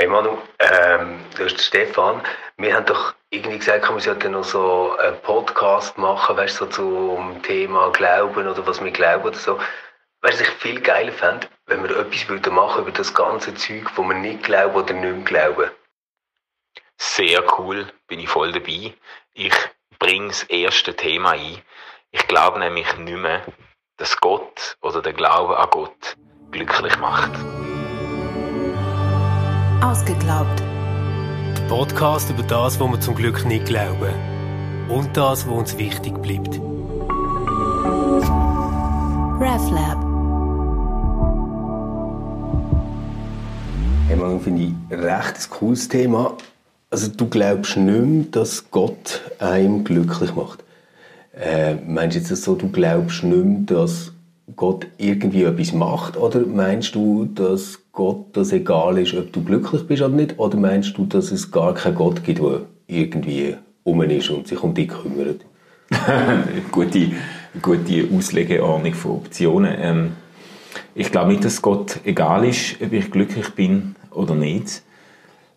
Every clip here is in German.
Hey Manu, ähm, du hast Stefan, wir haben doch irgendwie gesagt, wir sollten noch so einen Podcast machen, weißt du, so zum Thema Glauben oder was wir glauben oder so. Weißt du, ich viel geiler fände, wenn wir etwas würden machen über das ganze Zeug, wo wir nicht glauben oder nicht glauben. Sehr cool, bin ich voll dabei. Ich bringe das erste Thema ein. Ich glaube nämlich nicht mehr, dass Gott oder der Glaube an Gott glücklich macht. Ausgeglaubt. Der Podcast über das, was wir zum Glück nicht glauben. Und das, was uns wichtig bleibt. RefLab. Hey man, finde ich recht ein cooles Thema. Also du glaubst nicht mehr, dass Gott einem glücklich macht. Äh, meinst du jetzt so, du glaubst nicht mehr, dass Gott irgendwie etwas macht? Oder meinst du, dass Gott das egal ist, ob du glücklich bist oder nicht? Oder meinst du, dass es gar keinen Gott gibt, der irgendwie um ist und sich um dich kümmert? gute, gute Auslegeordnung von Optionen. Ähm, ich glaube nicht, dass Gott egal ist, ob ich glücklich bin oder nicht.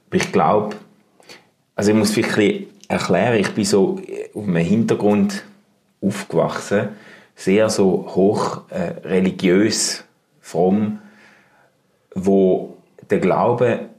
Aber ich glaube, also ich muss vielleicht ein erklären, ich bin so auf einem Hintergrund aufgewachsen, sehr so hoch äh, religiös, fromm, wo der Glaube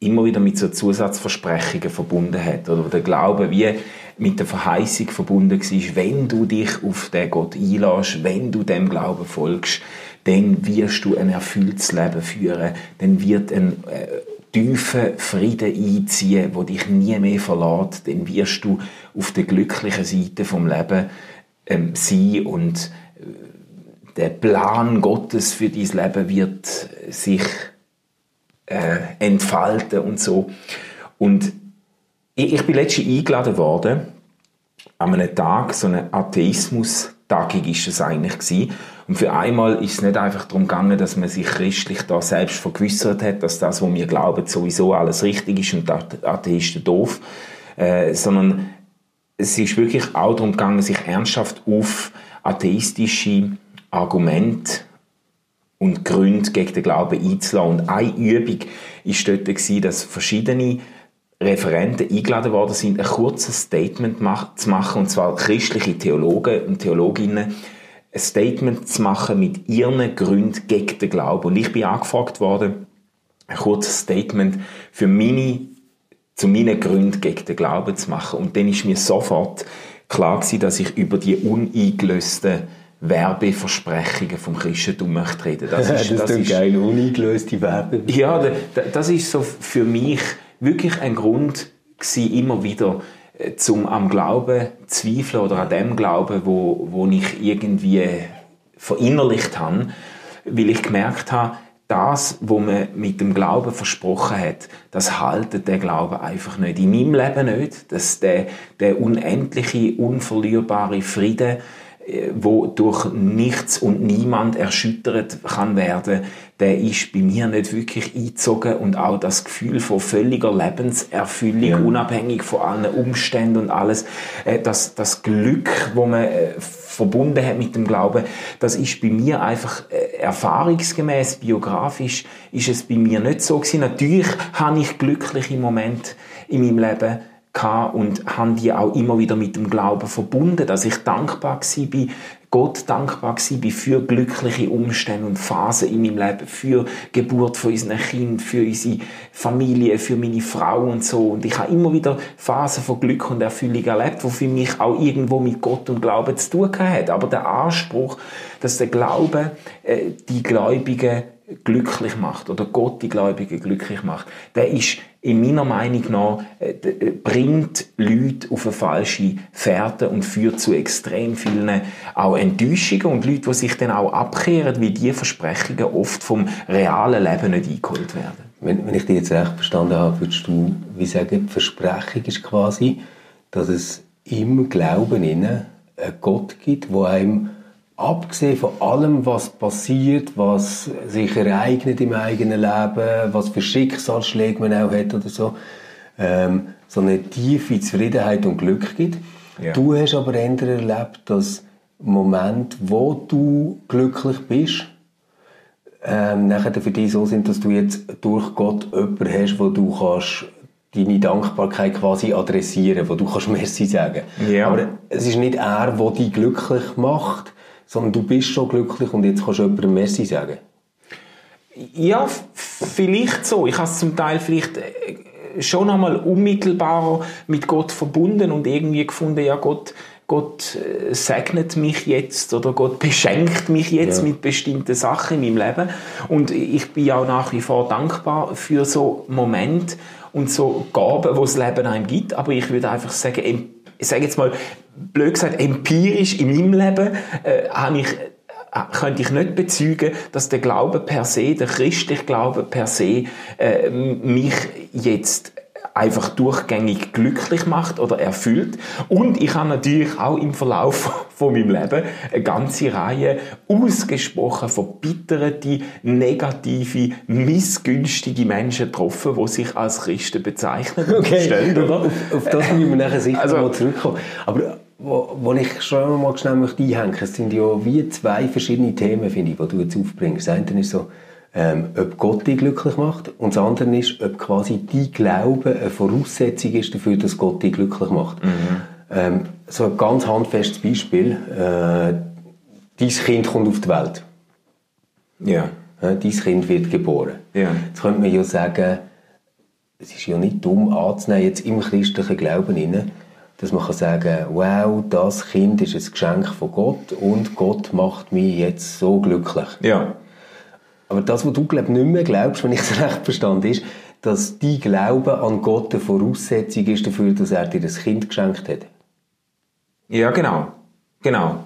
immer wieder mit so Zusatzversprechungen verbunden hat oder der Glaube wie mit der Verheißung verbunden war, wenn du dich auf den Gott einlässt, wenn du dem Glauben folgst, dann wirst du ein erfülltes Leben führen, dann wird ein äh, tiefer Frieden einziehen, wo dich nie mehr verlässt, dann wirst du auf der glücklichen Seite vom Leben ähm, sein und äh, der Plan Gottes für dein Leben wird sich äh, entfalten und so. Und ich, ich bin letztens eingeladen worden, an einem Tag, so eine Atheismus-Tagung ist es eigentlich gewesen. Und für einmal ist es nicht einfach darum gegangen, dass man sich christlich da selbst vergewissert hat, dass das, was wir glauben, sowieso alles richtig ist und Atheisten doof, äh, sondern es ist wirklich auch darum gegangen, sich ernsthaft auf atheistische Argumente und Gründe gegen den Glauben einzulassen. Und eine Übung war dort, dass verschiedene Referenten eingeladen worden sind, ein kurzes Statement zu machen, und zwar christliche Theologen und Theologinnen, ein Statement zu machen mit ihren Gründen gegen den Glauben. Und ich bin angefragt worden, ein kurzes Statement für meine, zu meinen Gründen gegen den Glauben zu machen. Und dann ist mir sofort klar gewesen, dass ich über die uneingelösten Werbeversprechungen vom Christentum möchte reden. Das ist, das, das ist geil, uneingelöste Werbe. Ja, das ist so für mich wirklich ein Grund gewesen, immer wieder äh, zum am Glauben zweifeln oder an dem Glauben, wo, wo ich irgendwie verinnerlicht habe, weil ich gemerkt habe, das, was man mit dem Glauben versprochen hat, das haltet der Glaube einfach nicht. In meinem Leben nicht. Dass der, der unendliche, unverlierbare Frieden, wo durch nichts und niemand erschüttert kann werden, der ist bei mir nicht wirklich eingezogen und auch das Gefühl von völliger Lebenserfüllung, ja. unabhängig von allen Umständen und alles, äh, das, das Glück, wo man äh, verbunden hat mit dem Glauben, das ist bei mir einfach äh, erfahrungsgemäß, biografisch, ist es bei mir nicht so gewesen. Natürlich habe ich glückliche Momente in meinem Leben, und haben die auch immer wieder mit dem Glauben verbunden, dass ich dankbar war, Gott dankbar war für glückliche Umstände und Phasen in meinem Leben, für Geburt von unseren Kindern, für unsere Familie, für meine Frau und so. Und ich habe immer wieder Phasen von Glück und Erfüllung erlebt, wo für mich auch irgendwo mit Gott und Glauben zu tun hat. Aber der Anspruch, dass der Glaube äh, die Gläubigen glücklich macht oder Gott die Gläubigen glücklich macht, der ist in meiner Meinung nach äh, äh, bringt Leute auf eine falsche Fährte und führt zu extrem vielen auch Enttäuschungen und Leute, die sich dann auch abkehren, wie die Versprechungen oft vom realen Leben nicht eingeholt werden. Wenn, wenn ich dich jetzt recht verstanden habe, würdest du wie sagen, die Versprechung ist quasi, dass es im Glauben einen Gott gibt, der einem abgesehen von allem, was passiert, was sich ereignet im eigenen Leben, was für Schicksalsschläge man auch hat oder so, ähm, so eine tiefe Zufriedenheit und Glück gibt. Ja. Du hast aber eher erlebt, dass Moment, wo du glücklich bist, ähm, nachher für dich so sind, dass du jetzt durch Gott jemanden hast, wo du kannst deine Dankbarkeit quasi adressieren, wo du kannst Merci sagen. Ja. Aber es ist nicht er, der dich glücklich macht, sondern du bist schon glücklich und jetzt kannst du jemandem Merci sagen. Ja, vielleicht so. Ich habe es zum Teil vielleicht äh, schon einmal unmittelbarer mit Gott verbunden und irgendwie gefunden, ja Gott, Gott äh, segnet mich jetzt oder Gott beschenkt mich jetzt Ja. mit bestimmten Sachen in meinem Leben. Und ich bin auch nach wie vor dankbar für so Momente und so Gaben, die das Leben einem gibt. Aber ich würde einfach sagen, ich sage jetzt mal, blöd gesagt, empirisch in meinem Leben äh, habe ich könnte ich nicht bezeugen, dass der Glaube per se, der christliche Glaube per se, äh, mich jetzt einfach durchgängig glücklich macht oder erfüllt. Und ich habe natürlich auch im Verlauf von meinem Leben eine ganze Reihe ausgesprochen verbitterte, negative, missgünstige Menschen getroffen, die sich als Christen bezeichnen. und stellen, oder? Auf, auf das müssen wir nachher sicher Also- mal zurückkommen. Aber wo, wo ich schon mal schnell möchte einhängen es sind ja wie zwei verschiedene Themen, finde ich, die du jetzt aufbringst. Das eine ist so, ähm, ob Gott dich glücklich macht und das andere ist, ob quasi dein Glaube eine Voraussetzung ist dafür, dass Gott dich glücklich macht. Ähm, so ein ganz handfestes Beispiel. Äh, dein Kind kommt auf die Welt. Ja. Ja, dein Kind wird geboren. Ja. Jetzt könnte man ja sagen, es ist ja nicht dumm anzunehmen, jetzt im christlichen Glauben inne, dass man kann sagen, wow, das Kind ist ein Geschenk von Gott und Gott macht mich jetzt so glücklich. Ja. Aber das, was du glaub, nicht mehr glaubst, wenn ich es recht verstanden ist, dass dein Glaube an Gott eine Voraussetzung ist dafür, dass er dir das Kind geschenkt hat. Ja, genau. Genau.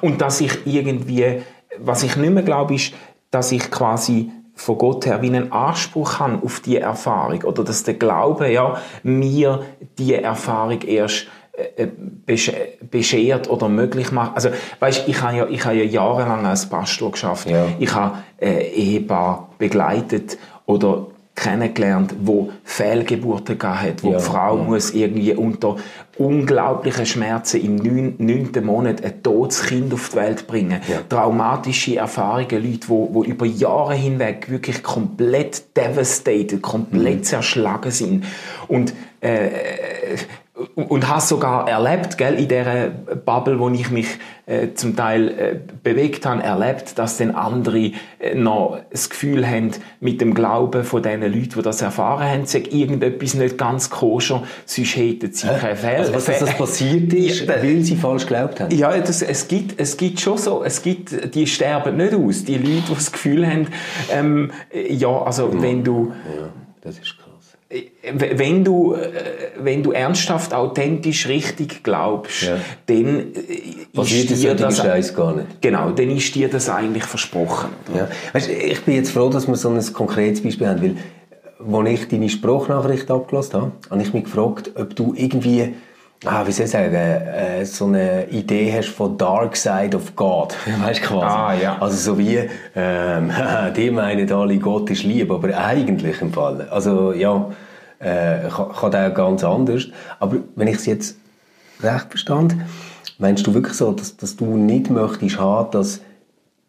Und dass ich irgendwie, was ich nicht mehr glaube, ist, dass ich quasi von Gott her wie einen Anspruch habe auf die Erfahrung oder dass der Glaube ja mir die Erfahrung erst äh, äh, besch- beschert oder möglich macht. Also, weißt, ich habe ja, ich habe ja jahrelang als Pastor geschafft. Ja. Ich habe äh, Ehepaar begleitet oder kennengelernt, wo Fehlgeburten gehabt hat, wo Ja, die Frau ja. muss irgendwie unter unglaublichen Schmerzen im neun- neunten Monat ein totes Kind auf die Welt bringen. Ja. Traumatische Erfahrungen, Leute, wo, wo über Jahre hinweg wirklich komplett devastated, komplett Mhm. zerschlagen sind. Und äh, und habe sogar erlebt, gell, in dieser Bubble, wo ich mich äh, zum Teil äh, bewegt habe, erlebt, dass dann andere äh, noch das Gefühl haben, mit dem Glauben von den Leuten, die das erfahren haben, sei irgendetwas nicht ganz koscher, sonst hätten sie keine Fehl. Also, was dass das passiert ist, Ja, weil sie falsch geglaubt haben. ja, das, es, gibt, es gibt schon so, es gibt, die sterben nicht aus. Die Leute, die das Gefühl haben, ähm, ja, also wenn du, Ja, das ist wenn du, äh, wenn du ernsthaft, authentisch, richtig glaubst, Ja. dann äh, ist das dir das, Scheiß gar nicht. genau, dann ist dir das eigentlich versprochen. Ja. Weißt, ich bin jetzt froh, dass wir so ein konkretes Beispiel haben, weil als ich deine Sprachnachricht abgelassen habe, habe ich mich gefragt, ob du irgendwie, ah, wie soll ich sagen, äh, so eine Idee hast von Dark Side of God, weißt du quasi. Ah, ja. Also so wie, ähm, die meinen alle, Gott ist lieb, aber eigentlich im Fall. Also ja, äh, kann, kann der ganz anders. Aber wenn ich es jetzt recht verstand, meinst du wirklich so, dass, dass du nicht möchtest haben, dass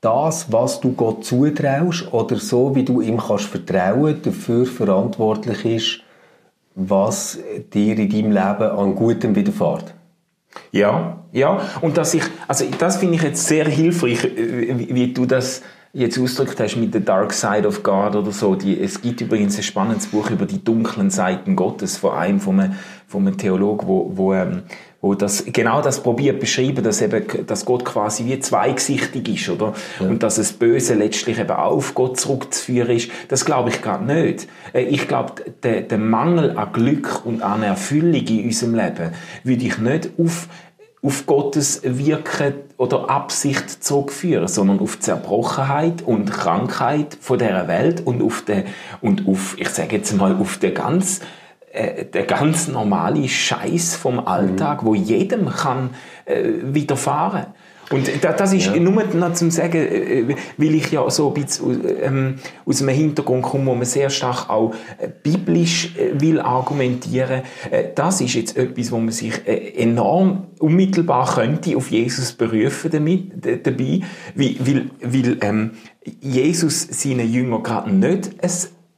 das, was du Gott zutraust oder so, wie du ihm kannst vertrauen, dafür verantwortlich ist, was dir in deinem Leben an Gutem widerfährt. Ja, ja. Und dass ich, also das finde ich jetzt sehr hilfreich, äh, wie, wie du das jetzt ausgedrückt hast mit The Dark Side of God oder so. Die, es gibt übrigens ein spannendes Buch über die dunklen Seiten Gottes von einem, von einem, von einem Theologen, wo, wo, ähm, wo das, genau das probiert beschreiben, dass eben, dass Gott quasi wie zweigsichtig ist, oder? Und dass das Böse letztlich eben auf Gott zurückzuführen ist. Das glaube ich gerade nicht. Äh, Ich glaube, der, der Mangel an Glück und an Erfüllung in unserem Leben würde ich nicht auf auf Gottes Wirken oder Absicht zurückführen, sondern auf die Zerbrochenheit und Krankheit von dieser Welt und auf den, und auf, ich sage jetzt mal, auf den ganz, äh, der ganz normale Scheiß vom Alltag, wo jedem kann äh, widerfahren. Und da- das ist nur noch zum Sagen, äh, weil ich ja so ein bisschen ähm, aus einem Hintergrund komme, wo man sehr stark auch äh, biblisch äh, will argumentieren. Äh, das ist jetzt etwas, wo man sich äh, enorm unmittelbar könnte auf Jesus berufen damit, dabei, weil, weil, weil ähm, Jesus seinen Jüngern gerade nicht ein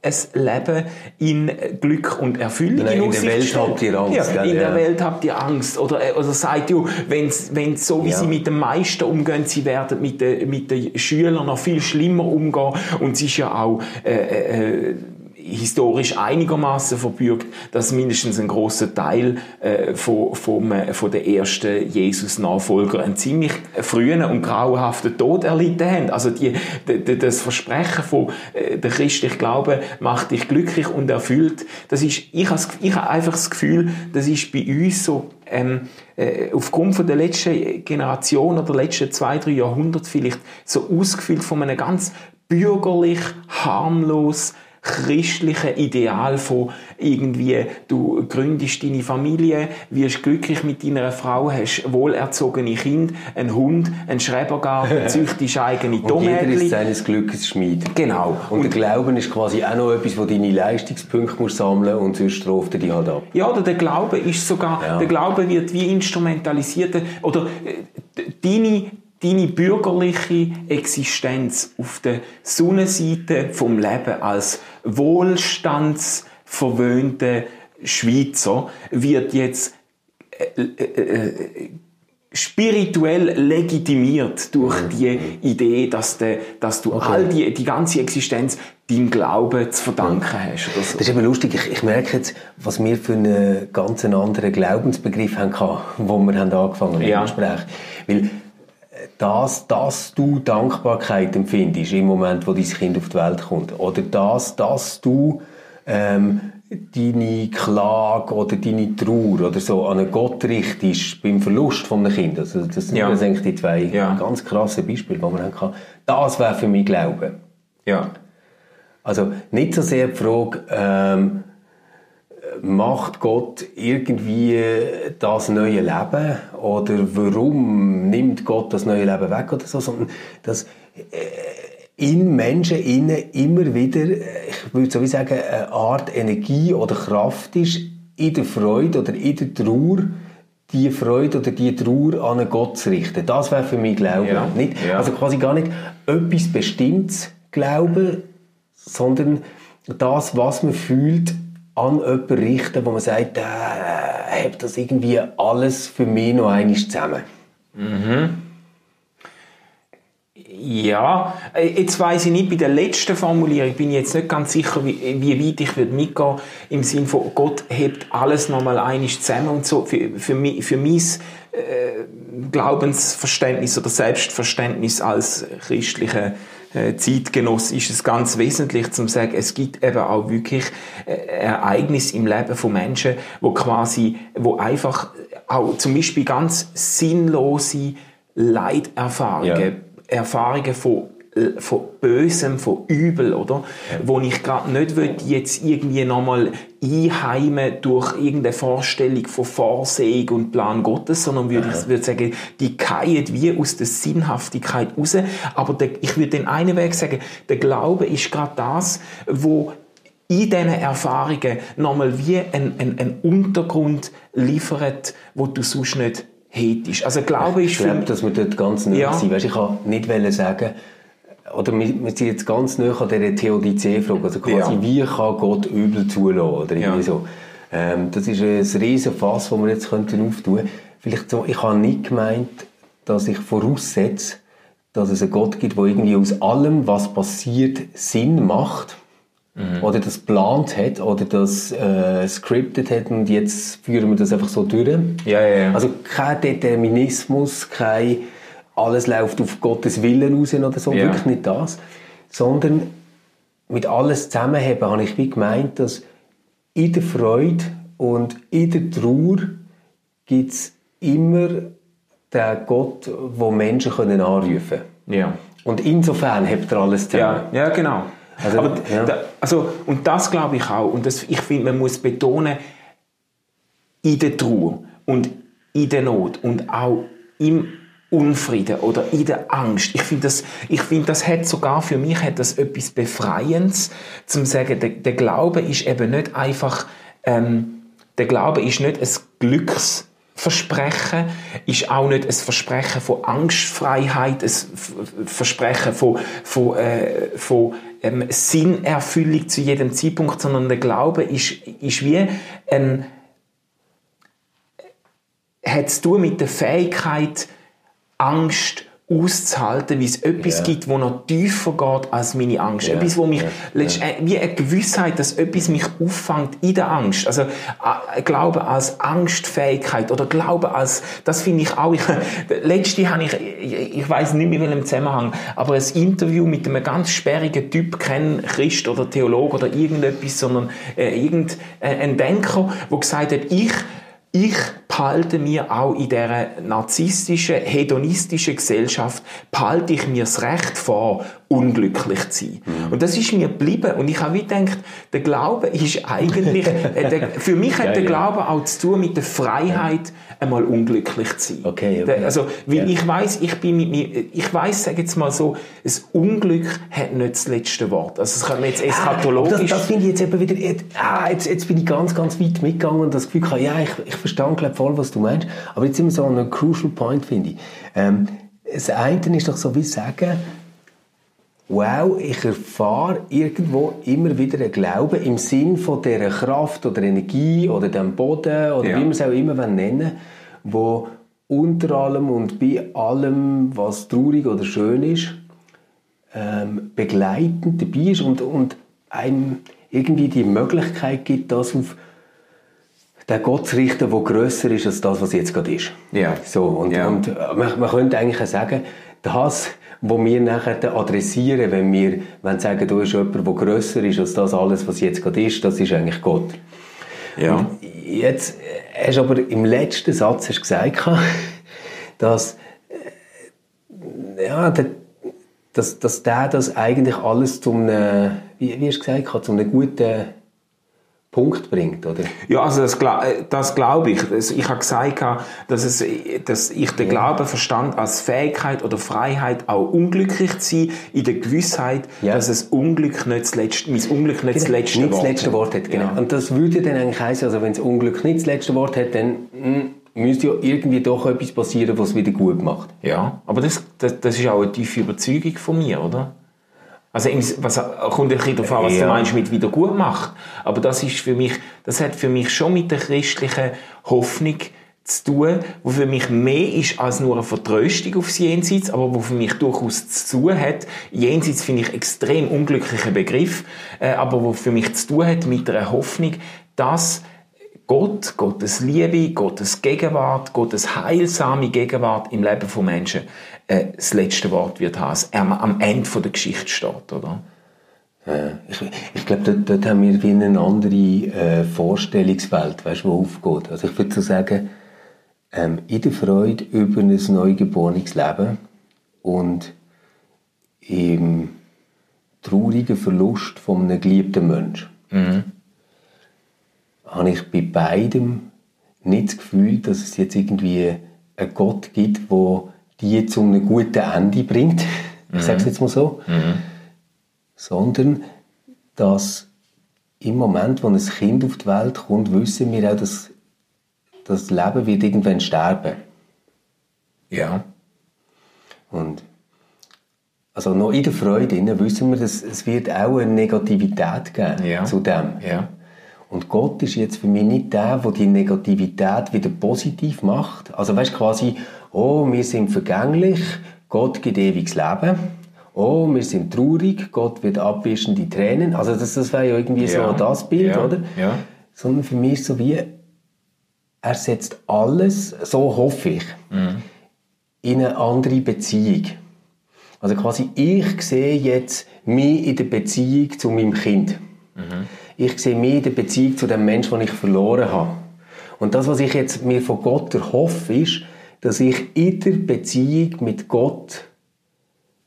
ein Leben in Glück und Erfüllung Nein, in der Aussicht Welt stellt. habt ihr Angst, Ja, gell? in der Ja. Welt habt ihr Angst. Oder, äh, oder sagt wenn's, wenn's so wie Ja. sie mit den Meisten umgehen, sie werden mit den, mit den Schülern noch viel schlimmer umgehen. Und es ist ja auch äh, äh, historisch einigermaßen verbürgt, dass mindestens ein großer Teil äh, von, vom, äh, von den ersten Jesus-Nachfolger einen ziemlich frühen und grauenhaften Tod erlitten haben. Also die, d- d- das Versprechen von äh, der christliche Glaube macht dich glücklich und erfüllt. Das ist, ich habe ich habe einfach das Gefühl, das ist bei uns so ähm, äh, aufgrund von der letzten Generation oder letzten zwei, drei Jahrhunderte vielleicht so ausgefüllt von einem ganz bürgerlich, harmlos, christlichen Ideal von irgendwie, du gründest deine Familie, wirst glücklich mit deiner Frau, hast wohlerzogene Kinder, einen Hund, einen Schrebergarten, züchtest eigene Und jeder ist seines Glückes Schmied. Genau. Und, der Glauben ist quasi auch noch etwas, wo deine Leistungspunkte musst sammeln und sonst straft er dich halt ab. Ja, oder der Glaube ist sogar, Ja. der Glaube wird wie instrumentalisiert, oder äh, deine, deine bürgerliche Existenz auf der Sonnenseite vom Leben als wohlstandsverwöhnte Schweizer wird jetzt äh, äh, äh, spirituell legitimiert durch die Idee, dass, de, dass du all die, die ganze Existenz deinem Glauben zu verdanken hast. Oder so. Das ist eben lustig. Ich, ich merke jetzt, was wir für einen ganz anderen Glaubensbegriff haben wo wir haben angefangen mit Ja. dem Gespräch. Weil äh, das, dass du Dankbarkeit empfindest im Moment, wo dein Kind auf die Welt kommt, oder das, dass du ähm, deine Klage oder deine Trauer oder so an einen Gott richtest beim Verlust von einem Kind. Also das sind Ja. das eigentlich die zwei Ja. ganz krassen Beispiele, die wir haben gehabt. Das wäre für mich Glauben. Ja. Also nicht so sehr die Frage, ähm, macht Gott irgendwie das neue Leben oder warum nimmt Gott das neue Leben weg oder so, sondern dass äh, in Menschen innen immer wieder, äh, ich würde so wie sagen, eine Art Energie oder Kraft ist in der Freude oder in der Trauer, die Freude oder die Trauer an einen Gott zu richten. Das wäre für mich Glauben. Ja. Nicht, Ja. Also quasi gar nicht etwas Bestimmtes glauben, sondern das, was man fühlt, an jemanden richten, wo man sagt, äh, hat das irgendwie alles für mich noch einmal zusammen. Ja, äh, jetzt weiß ich nicht, bei der letzten Formulierung bin ich jetzt nicht ganz sicher, wie, wie weit ich würde mitgehen im Sinne von Gott hebt alles nochmal einig zusammen und so. Für, für, für mein äh, Glaubensverständnis oder Selbstverständnis als christlicher Zeitgenoss ist es ganz wesentlich zu sagen, es gibt eben auch wirklich äh, Ereignisse im Leben von Menschen, wo quasi, wo einfach auch zum Beispiel ganz sinnlose Leiterfahrungen Ja. Erfahrungen von äh, von Bösem, von Übel, oder? Wo ich gerade nicht will, jetzt irgendwie nochmal einheimen durch irgendeine Vorstellung von Vorsehung und Plan Gottes, sondern würde ich würde sagen, die fallen wie aus der Sinnhaftigkeit raus. Aber der, ich würde den einen Weg sagen, der Glaube ist gerade das, wo in diesen Erfahrungen nochmal wie ein, ein, ein Untergrund liefert, wo du sonst nicht hättest. Also Glaube ist Ich für glaube, dass wir dort ganz nah Ja. sind. Weißt, ich kann nicht sagen, oder wir, wir sind jetzt ganz nah an dieser Theodizee-Frage. Also quasi, Ja. wie kann Gott übel zulassen? Oder irgendwie Ja. so. Ähm, das ist ein riesen Fass, das wir jetzt könnten auftun. Vielleicht so, ich habe nicht gemeint, dass ich voraussetze, dass es einen Gott gibt, der irgendwie aus allem, was passiert, Sinn macht. Oder das geplant hat, oder das äh, scripted hat und jetzt führen wir das einfach so durch. Ja, ja, ja. Also kein Determinismus, kein alles läuft auf Gottes Willen raus oder so, Ja. wirklich nicht das. Sondern mit alles zusammenheben habe ich wie gemeint, dass in der Freude und in der Trauer gibt es immer den Gott, wo Menschen können anrufen können. ja. Und insofern hebt er alles zusammen. Ja, ja genau. Also, Aber, ja. da, also, und das glaube ich auch. Und das, ich finde, man muss betonen, in der Trauer und in der Not und auch im Unfrieden oder in der Angst. Ich finde, das, ich finde, das hat sogar für mich hat das etwas Befreiendes, zum sagen, der, der Glaube ist eben nicht einfach, ähm, der Glaube ist nicht ein Glücksversprechen, ist auch nicht ein Versprechen von Angstfreiheit, ein Versprechen von, von, äh, von ähm, Sinnerfüllung zu jedem Zeitpunkt, sondern der Glaube ist, ist wie ein, hat zu tun mit der Fähigkeit, Angst auszuhalten, wie es etwas Ja. gibt, wo noch tiefer geht als meine Angst. Ja. Etwas, wo mich, letzt- äh, wie eine Gewissheit, dass etwas mich auffängt in der Angst. Also, äh, Glaube als Angstfähigkeit oder Glaube als, das finde ich auch, ich, letzte habe ich, ich, ich weiß nicht mehr in welchem Zusammenhang, aber ein Interview mit einem ganz sperrigen Typ, kein Christ oder Theologe oder irgendetwas, sondern äh, irgendein Denker, der gesagt hat, ich ich behalte mir auch in dieser narzisstischen, hedonistischen Gesellschaft, behalte ich mir das Recht vor, unglücklich zu sein. Mhm. Und das ist mir geblieben. Und ich habe wie gedacht, der Glaube ist eigentlich, äh, der, für mich hat Ja, der ja. Glaube auch zu tun mit der Freiheit, einmal unglücklich zu sein. Okay, okay. Also, weil Ja. ich weiß, ich bin mit mir, ich weiß, sage jetzt mal so, das Unglück hat nicht das letzte Wort. Also, es kann man jetzt Das, eschatologisch. das finde ich jetzt eben wieder, jetzt, ah, jetzt, jetzt bin ich ganz, ganz weit mitgegangen und das Gefühl gehabt, ja, ich, ich verstehe glaub, voll, was du meinst, aber jetzt sind wir so an einem crucial point, finde ich. Ähm, das eine ist doch so wie sagen, wow, ich erfahre irgendwo immer wieder einen Glauben im Sinn von dieser Kraft oder Energie oder dem Boden oder Ja. wie man es auch immer nennen will, wo unter allem und bei allem, was traurig oder schön ist, ähm, begleitend dabei ist und, und einem irgendwie die Möglichkeit gibt, das auf den Gott zu richten, der grösser ist als das, was jetzt gerade ist. Ja. So, und, Ja. und äh, man, man könnte eigentlich sagen, das, was wir nachher adressieren, wenn wir wenn sagen, da ist jemand, der grösser ist als das alles, was jetzt gerade ist, das ist eigentlich Gott. ja. Und jetzt äh, hast du aber im letzten Satz hast du gesagt, dass, äh, ja, der, dass, dass der das eigentlich alles zum, wie, wie hast du gesagt, zu einem guten Punkt bringt, oder? Ja, also das, äh, das glaube ich. Ich habe gesagt, dass, es, dass ich den Glauben verstand als Fähigkeit oder Freiheit, auch unglücklich zu sein, in der Gewissheit, Ja. dass es Unglück nicht das letzte, mein Unglück nicht das letzte nicht Wort das letzte hat. Wort hat. Genau. Ja. Und das würde dann eigentlich heißen, also wenn das Unglück nicht das letzte Wort hat, dann mm, müsste ja irgendwie doch etwas passieren, was es wieder gut macht. Ja, aber das, das, das ist auch eine tiefe Überzeugung von mir, oder? Also was kommt ein bisschen darauf an, was Ja. du meinst mit wieder gut macht. Aber das ist für mich, das hat für mich schon mit der christlichen Hoffnung zu tun, wo für mich mehr ist als nur eine Vertröstung aufs Jenseits, aber wo für mich durchaus zu tun hat. Jenseits finde ich extrem unglücklicher Begriff, äh, aber wo für mich zu tun hat mit einer Hoffnung, dass Gott, Gottes Liebe, Gottes Gegenwart, Gottes heilsame Gegenwart im Leben von Menschen äh, das letzte Wort wird haben, er am Ende von der Geschichte steht, oder? Ja, ich, ich glaube, dort, dort haben wir wie eine andere äh, Vorstellungswelt, weißt, die aufgeht. Also ich würde so sagen, ähm, in der Freude über ein neugeborenes Leben und im traurigen Verlust von einem geliebten Menschen habe ich bei beidem nicht das Gefühl, dass es jetzt irgendwie einen Gott gibt, der die zu einem guten Ende bringt. Ich sage es jetzt mal so sondern dass im Moment, wo ein Kind auf die Welt kommt, wissen wir auch, dass das Leben wird irgendwann sterben. Ja. Und also noch in der Freude innen wissen wir, dass es wird auch eine Negativität geben Ja. zu dem. Ja. Und Gott ist jetzt für mich nicht der, der die Negativität wieder positiv macht. Also weißt quasi, oh, wir sind vergänglich, Gott gibt ewiges Leben. Oh, wir sind traurig, Gott wird abwischen die Tränen. Also das, das wäre ja irgendwie Ja. so das Bild, Ja. oder? Ja. Sondern für mich ist so wie, er setzt alles, so hoffe ich, Mhm. in eine andere Beziehung. Also quasi, ich sehe jetzt mich in der Beziehung zu meinem Kind. Ich sehe mich in der Beziehung zu dem Menschen, den ich verloren habe. Und das, was ich jetzt mir von Gott erhoffe, ist, dass ich in der Beziehung mit Gott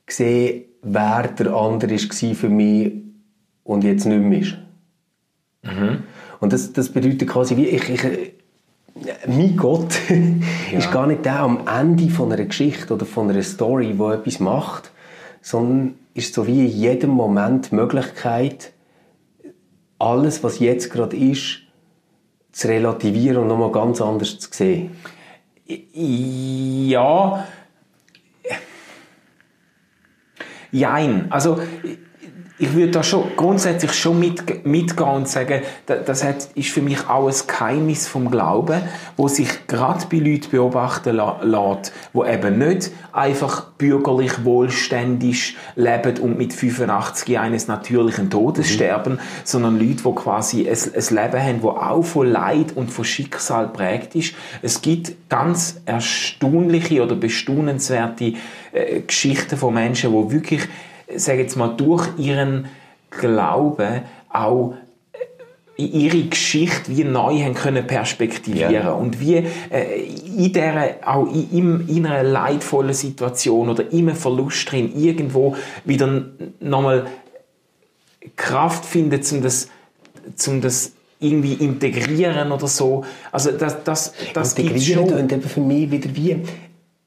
sehe, wer der andere war für mich und jetzt nicht mehr ist. Und das, das bedeutet quasi, wie ich, ich, mein Gott ist gar nicht der am Ende von einer Geschichte oder von einer Story, wo etwas macht, sondern ist so wie in jedem Moment die Möglichkeit, alles, was jetzt gerade ist, zu relativieren und nochmal ganz anders zu sehen. Ja. Jein. Also, ich würde da schon grundsätzlich schon mit, mitgehen und sagen, das hat, ist für mich auch ein Geheimnis vom Glauben, wo sich gerade bei Leuten beobachten lässt, wo eben nicht einfach bürgerlich wohlständig leben und mit 85 eines natürlichen Todes mhm. sterben, sondern Leute, die quasi ein, ein Leben haben, das auch von Leid und von Schicksal prägt ist. Es gibt ganz erstaunliche oder bestaunenswerte äh, Geschichten von Menschen, die wirklich sage jetzt mal, durch ihren Glauben auch äh, ihre Geschichte wie neu haben können perspektivieren ja. und wie äh, in der auch in, in einer leidvollen Situation oder im Verlust drin irgendwo wieder nochmal Kraft findet, um das, um das irgendwie integrieren oder so. Also das, das, das Integrieren und eben für mich wieder wie,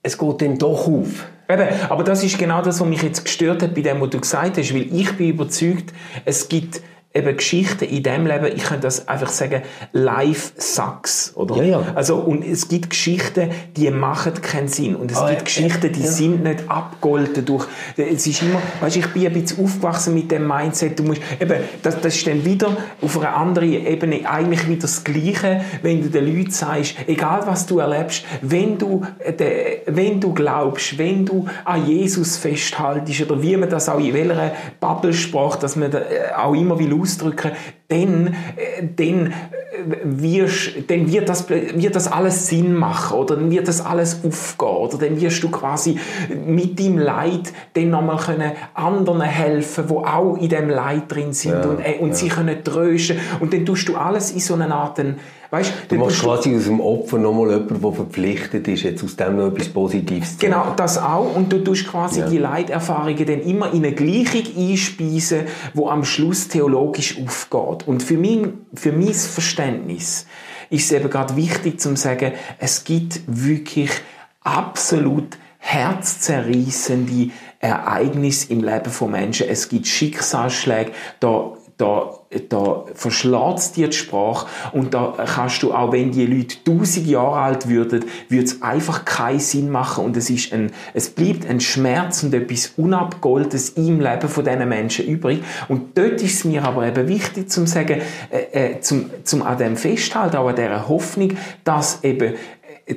es geht dann doch auf. Eben, aber das ist genau das, was mich jetzt gestört hat bei dem, was du gesagt hast, weil ich bin überzeugt, es gibt eben Geschichten in dem Leben, ich könnte das einfach sagen, life sucks, oder? Ja, ja. Also, und es gibt Geschichten, die machen keinen Sinn. Und es ah, gibt ja, Geschichten, die ja. sind nicht abgolten durch, es ist immer, weißt ich bin ein bisschen aufgewachsen mit dem Mindset, du musst, eben, das, das ist dann wieder auf einer anderen Ebene eigentlich wieder das Gleiche, wenn du den Leuten sagst, egal was du erlebst, wenn du, de, wenn du glaubst, wenn du an Jesus festhaltest, oder wie man das auch in welcher Bubblesprache, dass man da äh, auch immer will ausdrücken, dann, äh, dann, äh, wirst, dann wird, das, wird das alles Sinn machen oder? Dann wird das alles aufgehen oder? Dann wirst du quasi mit deinem Leid dann nochmal können anderen helfen, die auch in dem Leid drin sind ja, und, äh, und ja. sie können trösten. Und dann tust du alles in so einer Art Weißt, du machst quasi aus dem Opfer nochmal jemanden, der verpflichtet ist, jetzt aus dem noch etwas Positives zu Genau, das auch. Und du tust quasi ja. die Leiterfahrungen dann immer in eine Gleichung einspeisen, wo am Schluss theologisch aufgeht. Und für mein, für mein Verständnis ist es eben gerade wichtig zu sagen, es gibt wirklich absolut herzzerreißende Ereignisse im Leben von Menschen. Es gibt Schicksalsschläge, da da, da verschlägt dir die Sprache. Und da kannst du, auch wenn die Leute tausend Jahre alt würden, würde es einfach keinen Sinn machen. Und es ist ein, es bleibt ein Schmerz und etwas Unabgoltes im Leben von diesen Menschen übrig. Und dort ist es mir aber eben wichtig zu sagen, äh, äh, zum, zum an dem festhalten, auch an dieser Hoffnung, dass eben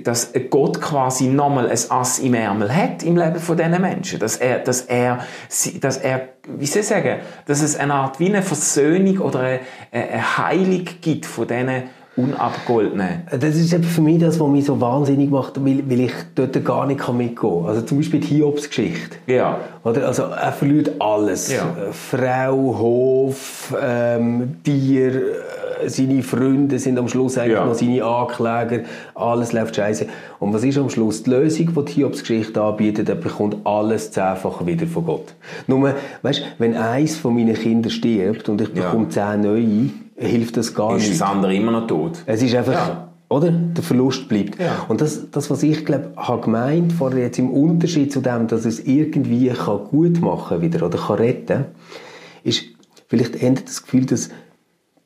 dass Gott quasi nochmal ein Ass im Ärmel hat im Leben von diesen Menschen. Dass er, dass er, dass er, wie soll ich sagen, dass es eine Art wie eine Versöhnung oder eine, eine Heilung gibt von diesen unabgoltenen. Das ist für mich das, was mich so wahnsinnig macht, weil, weil ich dort gar nicht mitgehen kann. Also zum Beispiel die Hiobs-Geschichte. Ja. Oder? Also er verliert alles. Ja. Frau, Hof, ähm, Tier, seine Freunde sind am Schluss eigentlich ja. noch seine Ankläger, alles läuft scheiße. Und was ist am Schluss die Lösung, die die Hiobs-Geschichte anbietet? Er bekommt alles zehnfach wieder von Gott. Nur, weißt, wenn eins von meinen Kindern stirbt und ich bekomme ja. zehn neue, hilft das gar ist nicht. Ist das andere immer noch tot? Es ist einfach... Ja oder? Der Verlust bleibt. Ja. Und das, das, was ich glaube, habe gemeint vorher jetzt im Unterschied zu dem, dass es irgendwie kann gut machen wieder oder kann retten, ist vielleicht endet das Gefühl, dass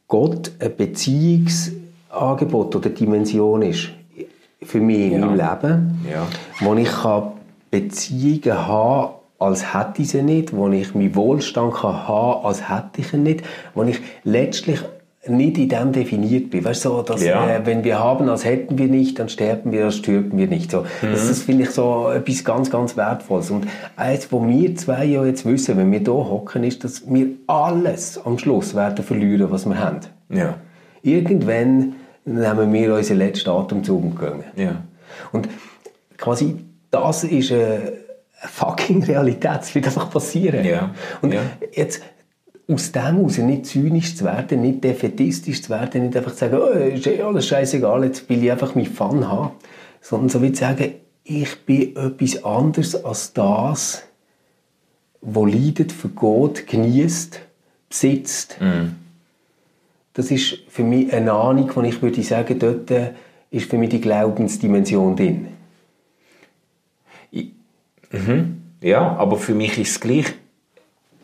Gott ein Beziehungsangebot oder Dimension ist für mich ja. in meinem Leben, ja. wo ich kann Beziehungen haben als hätte ich sie nicht, wo ich meinen Wohlstand kann haben als hätte ich ihn nicht, wo ich letztlich nicht in dem definiert bin. Weißt du, so, dass, ja. äh, wenn wir haben, als hätten wir nicht, dann sterben wir, als stürben wir nicht. So, mhm. Das, das finde ich so etwas ganz, ganz Wertvolles. Und eins, was wir zwei ja jetzt wissen, wenn wir hier hocken, ist, dass wir alles am Schluss werden verlieren, was wir haben. Ja. Irgendwann nehmen wir unseren letzten Atemzug und gehen. Ja. Und quasi das ist eine fucking Realität. Das wird einfach passieren. Ja. Und ja. jetzt aus dem heraus nicht zynisch zu werden, nicht defetistisch zu werden, nicht einfach zu sagen, oh, ist eh alles scheißegal, jetzt will ich einfach meinen Fun haben, sondern so wie zu sagen, ich bin etwas anderes als das, wo leidet, vergeht, genießt, besitzt. Mm. Das ist für mich eine Ahnung, wo ich würde sagen, dort ist für mich die Glaubensdimension drin. Ja, aber für mich ist es gleich,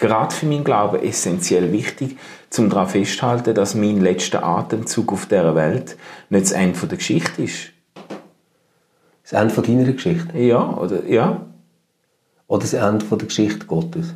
gerade für meinen Glauben, essentiell wichtig, zum daran festzuhalten, dass mein letzter Atemzug auf dieser Welt nicht das Ende der Geschichte ist. Das Ende von deiner Geschichte. Ja, oder, ja. Oder das Ende von der Geschichte Gottes.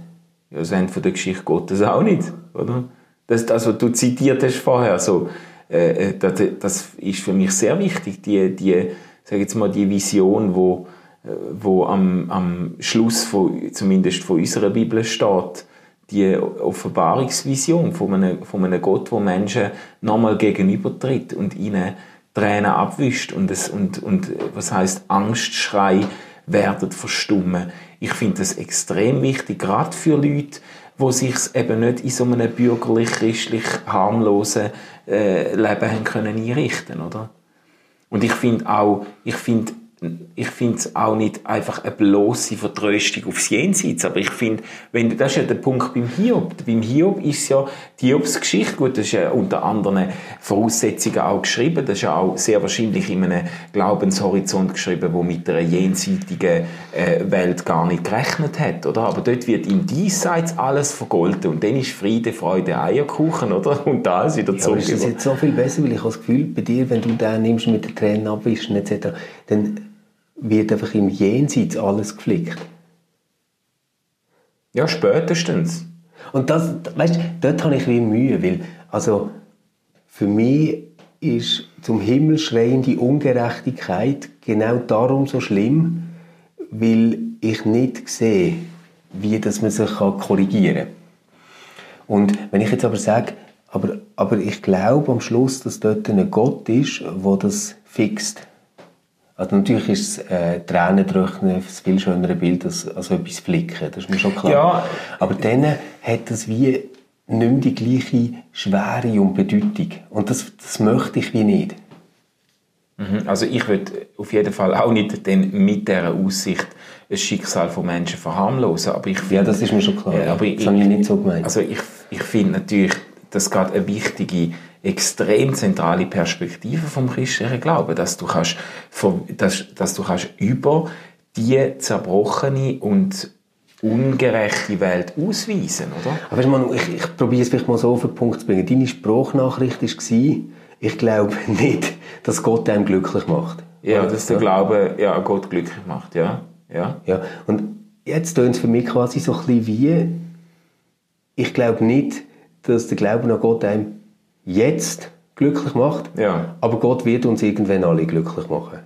ja das Ende der Geschichte Gottes auch nicht, oder? Das, das was du zitiert hast vorher, so, äh, äh, das, das ist für mich sehr wichtig, die, die, sag jetzt mal, die Vision, wo, äh, wo am, am Schluss von, zumindest von unserer Bibel steht, die Offenbarungsvision von einem, von einem Gott, wo Menschen nochmal gegenübertritt und ihnen Tränen abwischt und, es, und, und was heißt Angstschrei werden verstummen. Ich finde das extrem wichtig, gerade für Leute, wo sich eben nicht in so einem bürgerlich-christlich harmlosen äh, Leben haben können einrichten, oder? Und ich finde auch, ich finde ich finde es auch nicht einfach eine bloße Vertröstung aufs Jenseits, aber ich finde, wenn das ist ja der Punkt beim Hiob. Beim Hiob ist ja die Hiobs Geschichte, gut, das ist ja unter anderen Voraussetzungen auch geschrieben, das ist ja auch sehr wahrscheinlich in einem Glaubenshorizont geschrieben, wo mit einer jenseitigen äh, Welt gar nicht gerechnet hat, oder? Aber dort wird im Diesseits alles vergolten und dann ist Friede, Freude, Eierkuchen, oder? Und da ist wieder Ja, zurück. ist das jetzt so viel besser, weil ich habe das Gefühl, bei dir, wenn du den nimmst mit den Tränen abwischen etc., dann wird einfach im Jenseits alles geflickt. ja, spätestens. Und das, weißt, dort habe ich wie Mühe, weil, also, für mich ist zum Himmel schreiende Ungerechtigkeit genau darum so schlimm, weil ich nicht sehe, wie dass man sich korrigieren kann. Und wenn ich jetzt aber sage, aber, aber ich glaube am Schluss, dass dort ein Gott ist, der das fixt. Also natürlich ist das äh, Tränentröchnen ein viel schöneres Bild als, als etwas flicken, das ist mir schon klar. Ja. Aber dann hat das wie nicht mehr die gleiche Schwere und Bedeutung. Und das, das möchte ich wie nicht. Mhm. Also ich würde auf jeden Fall auch nicht denn mit dieser Aussicht das Schicksal von Menschen verharmlosen, aber ich Ja, das ist mir schon klar. Ja, aber das habe ich nicht so gemeint. Also ich, ich finde natürlich, dass gerade eine wichtige, extrem zentrale Perspektive vom christlichen Glauben, dass du kannst, dass, dass du kannst über die zerbrochene und ungerechte Welt ausweisen, oder? Aber Manu, ich, ich probiere es vielleicht mal so auf den Punkt zu bringen. Deine Sprachnachricht war, ich glaube nicht, dass Gott einem glücklich macht. Ja, dass der Glaube ja, Gott glücklich macht, ja. ja. Ja, und jetzt tönt es für mich quasi so ein bisschen wie, ich glaube nicht, dass der Glaube an Gott einem jetzt glücklich macht, Ja. aber Gott wird uns irgendwann alle glücklich machen.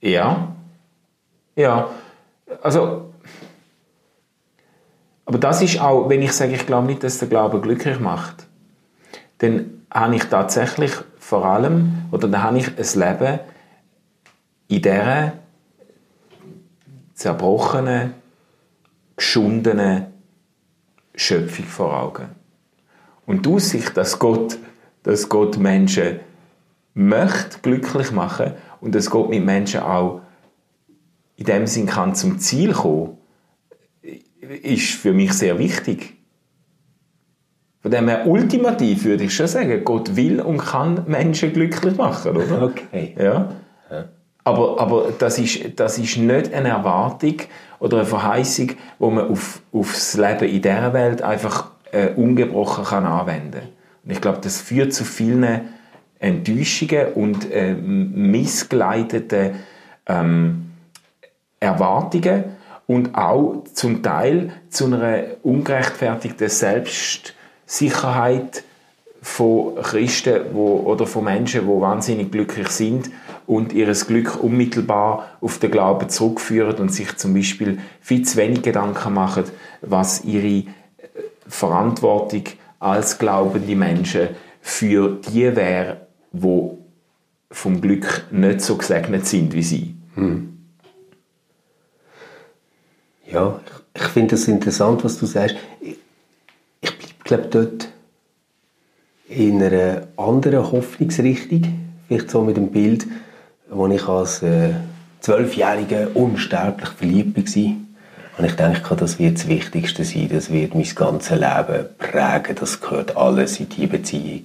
Ja. Ja. Also, aber das ist auch, wenn ich sage, ich glaube nicht, dass der Glaube glücklich macht, dann habe ich tatsächlich vor allem, oder dann habe ich ein Leben in dieser zerbrochenen, geschundenen Schöpfung vor Augen. Und die Aussicht, dass Gott, dass Gott Menschen möchte glücklich machen und dass Gott mit Menschen auch in dem Sinn kann zum Ziel kommen, ist für mich sehr wichtig. Von dem her ultimativ würde ich schon sagen, Gott will und kann Menschen glücklich machen, oder? Okay. Ja. Aber, aber das, ist, das ist nicht eine Erwartung oder eine Verheißung, wo man auf, auf das Leben in dieser Welt einfach äh, ungebrochen kann anwenden kann. Ich glaube, das führt zu vielen Enttäuschungen und äh, missgeleiteten ähm, Erwartungen und auch zum Teil zu einer ungerechtfertigten Selbstsicherheit von Christen wo, oder von Menschen, die wahnsinnig glücklich sind und ihr Glück unmittelbar auf den Glauben zurückführen und sich zum Beispiel viel zu wenig Gedanken machen, was ihre äh, Verantwortung als glaubende Menschen für die wäre, wo vom Glück nicht so gesegnet sind wie sie. Ja, ich, ich finde es interessant, was du sagst. Ich, ich glaube dort in einer anderen Hoffnungsrichtung. Vielleicht so mit dem Bild, wo ich als äh, Zwölfjähriger unsterblich verliebt war. Und ich denke, das wird das Wichtigste sein. Das wird mein ganzes Leben prägen. Das gehört alles in die Beziehung.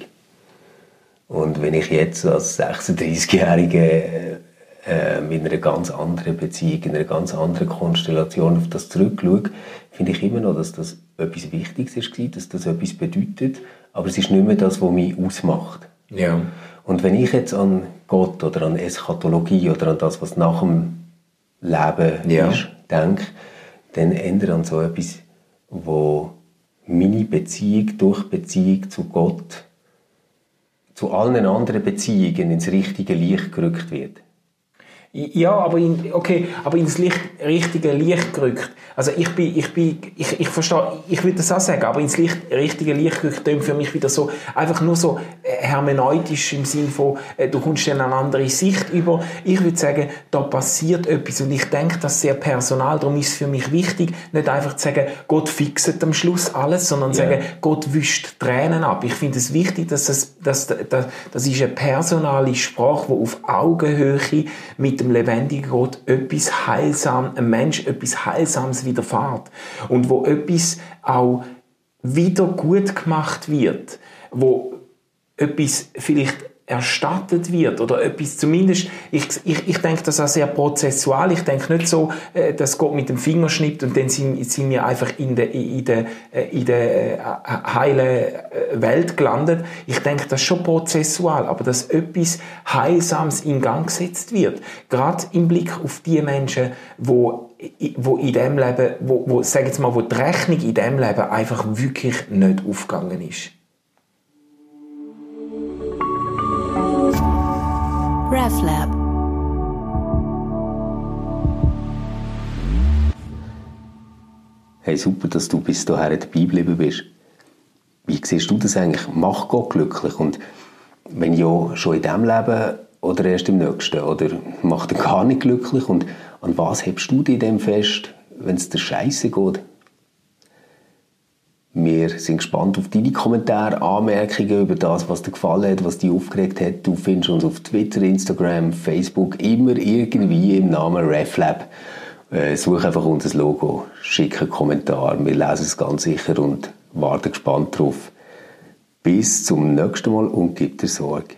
Und wenn ich jetzt als 36-Jährige äh, mit einer ganz anderen Beziehung, in einer ganz anderen Konstellation auf das zurückschaue, finde ich immer noch, dass das etwas Wichtiges war, dass das etwas bedeutet, aber es ist nicht mehr das, was mich ausmacht. Ja. Und wenn ich jetzt an Gott oder an Eschatologie oder an das, was nach dem Leben Ja. ist, denke, dann ändert an so etwas, wo meine Beziehung durch Beziehung zu Gott zu allen anderen Beziehungen ins richtige Licht gerückt wird. Ja, aber in, okay, aber ins Licht, richtige Licht gerückt. Also ich bin, ich bin, ich, ich verstehe, ich würde das auch sagen, aber ins Licht, richtige Licht gerückt klingt für mich wieder so, einfach nur so äh, hermeneutisch im Sinn von, äh, du kommst dann eine andere Sicht über. Ich würde sagen, da passiert etwas und ich denke das sehr personal, darum ist es für mich wichtig, nicht einfach zu sagen, Gott fixet am Schluss alles, sondern zu Ja. sagen, Gott wischt Tränen ab. Ich finde es wichtig, dass das, dass, dass, das ist eine personale Sprache, die auf Augenhöhe mit dem lebendigen Gott etwas Heilsam, ein Mensch etwas Heilsames widerfährt. Und wo etwas auch wieder gut gemacht wird, wo etwas vielleicht erstattet wird oder etwas zumindest, ich, ich, ich denke das auch sehr prozessual, ich denke nicht so, äh, dass Gott mit dem Finger schnippt und dann sind, sind wir einfach in der, in der, äh, in der äh, heilen äh, Welt gelandet. Ich denke das schon prozessual, aber dass etwas Heilsames in Gang gesetzt wird, gerade im Blick auf die Menschen, wo wo in dem Leben, wo, wo sag jetzt mal, wo die Rechnung in dem Leben einfach wirklich nicht aufgegangen ist. RefLab. Hey, super, dass du bis dahin dabei geblieben bist. Wie siehst du das eigentlich? Macht Gott glücklich? Und wenn ja, schon in diesem Leben oder erst im nächsten? Oder macht er gar nicht glücklich? Und an was hebst du dich dem fest, wenn es dir scheiße geht? Wir sind gespannt auf deine Kommentare, Anmerkungen über das, was dir gefallen hat, was dich aufgeregt hat. Du findest uns auf Twitter, Instagram, Facebook immer irgendwie im Namen RefLab. Äh, such einfach unser Logo, schick einen Kommentar. Wir lesen es ganz sicher und warten gespannt drauf. Bis zum nächsten Mal und gib dir Sorge.